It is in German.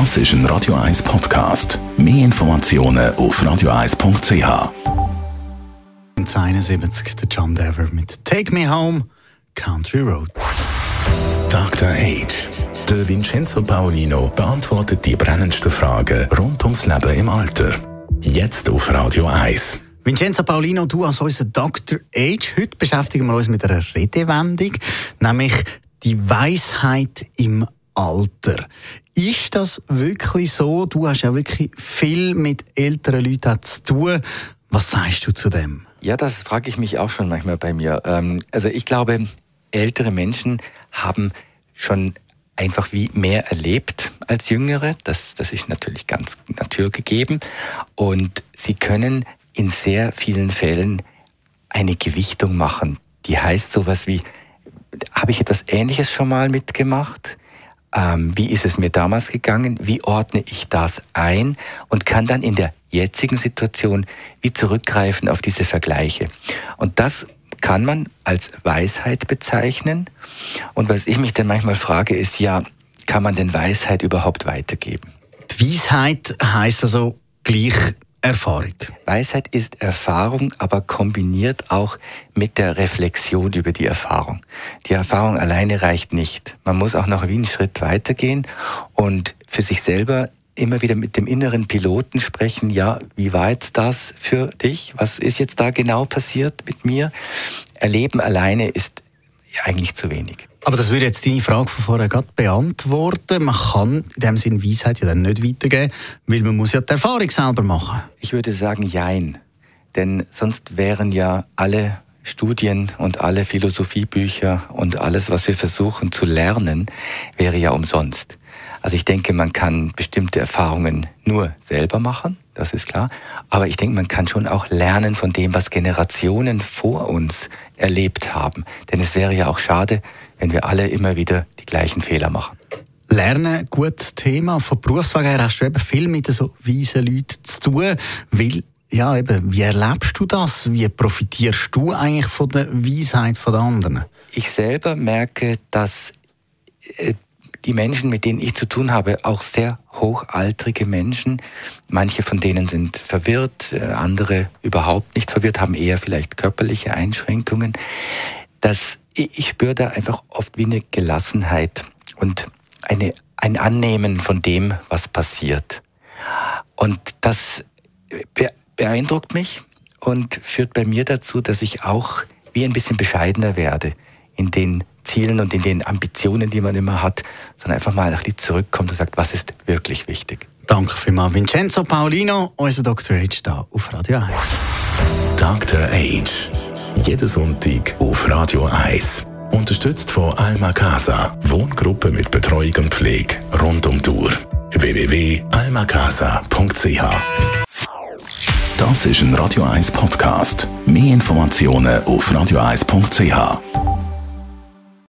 Das ist ein Radio 1 Podcast. Mehr Informationen auf radio1.ch. 71, der John Dever mit Take Me Home, Country Roads. Dr. Age. Der Vincenzo Paolino beantwortet die brennendsten Fragen rund ums Leben im Alter. Jetzt auf Radio 1. Vincenzo Paolino, du als unser Dr. Age. Heute beschäftigen wir uns mit einer Redewendung, nämlich die Weisheit im Alter. Ist das wirklich so? Du hast ja wirklich viel mit älteren Leuten zu tun. Was sagst du zu dem? Ja, das frage ich mich auch schon manchmal bei mir. Ähm, also ich glaube, ältere Menschen haben schon einfach wie mehr erlebt als Jüngere. Das, das ist natürlich ganz naturgegeben. Und sie können in sehr vielen Fällen eine Gewichtung machen. Die heißt sowas wie, habe ich etwas Ähnliches schon mal mitgemacht? Ähm, wie ist es mir damals gegangen? Wie ordne ich das ein? Und kann dann in der jetzigen Situation wie zurückgreifen auf diese Vergleiche. Und das kann man als Weisheit bezeichnen. Und was ich mich dann manchmal frage, ist ja, kann man denn Weisheit überhaupt weitergeben? Die Weisheit heißt also gleich Erfahrung. Weisheit ist Erfahrung, aber kombiniert auch mit der Reflexion über die Erfahrung. Die Erfahrung alleine reicht nicht. Man muss auch noch wie einen Schritt weitergehen und für sich selber immer wieder mit dem inneren Piloten sprechen, ja, wie war jetzt das für dich? Was ist jetzt da genau passiert mit mir? Erleben alleine ist eigentlich zu wenig. Aber das würde jetzt deine Frage von vorher gerade beantworten. Man kann in dem Sinn Weisheit ja dann nicht weitergeben, weil man muss ja die Erfahrung selber machen. Ich würde sagen, jein. Denn sonst wären ja alle Studien und alle Philosophiebücher und alles, was wir versuchen zu lernen, wäre ja umsonst. Also ich denke, man kann bestimmte Erfahrungen nur selber machen, das ist klar. Aber ich denke, man kann schon auch lernen von dem, was Generationen vor uns erlebt haben. Denn es wäre ja auch schade, wenn wir alle immer wieder die gleichen Fehler machen. Lernen, gutes Thema. Von Berufswegen her hast du eben viel mit so weisen Leuten zu tun, weil ja, eben, wie erlebst du das? Wie profitierst du eigentlich von der Weisheit der anderen? Ich selber merke, dass äh, die Menschen, mit denen ich zu tun habe, auch sehr hochaltrige Menschen. Manche von denen sind verwirrt, äh, andere überhaupt nicht verwirrt, haben eher vielleicht körperliche Einschränkungen. Das, ich spüre da einfach oft wie eine Gelassenheit und eine, ein Annehmen von dem, was passiert. Und das beeindruckt mich und führt bei mir dazu, dass ich auch wie ein bisschen bescheidener werde in den Zielen und in den Ambitionen, die man immer hat, sondern einfach mal ein bisschen zurückkommt und sagt, was ist wirklich wichtig. Danke vielmals, Vincenzo Paulino, unser Dr. Age da auf Radio 1. Dr. Age. Jeden Sonntag auf Radio 1. Unterstützt von Alma Casa. Wohngruppe mit Betreuung und Pflege rund um Tour. www.almacasa.ch Das ist ein Radio 1 Podcast. Mehr Informationen auf radio1.ch.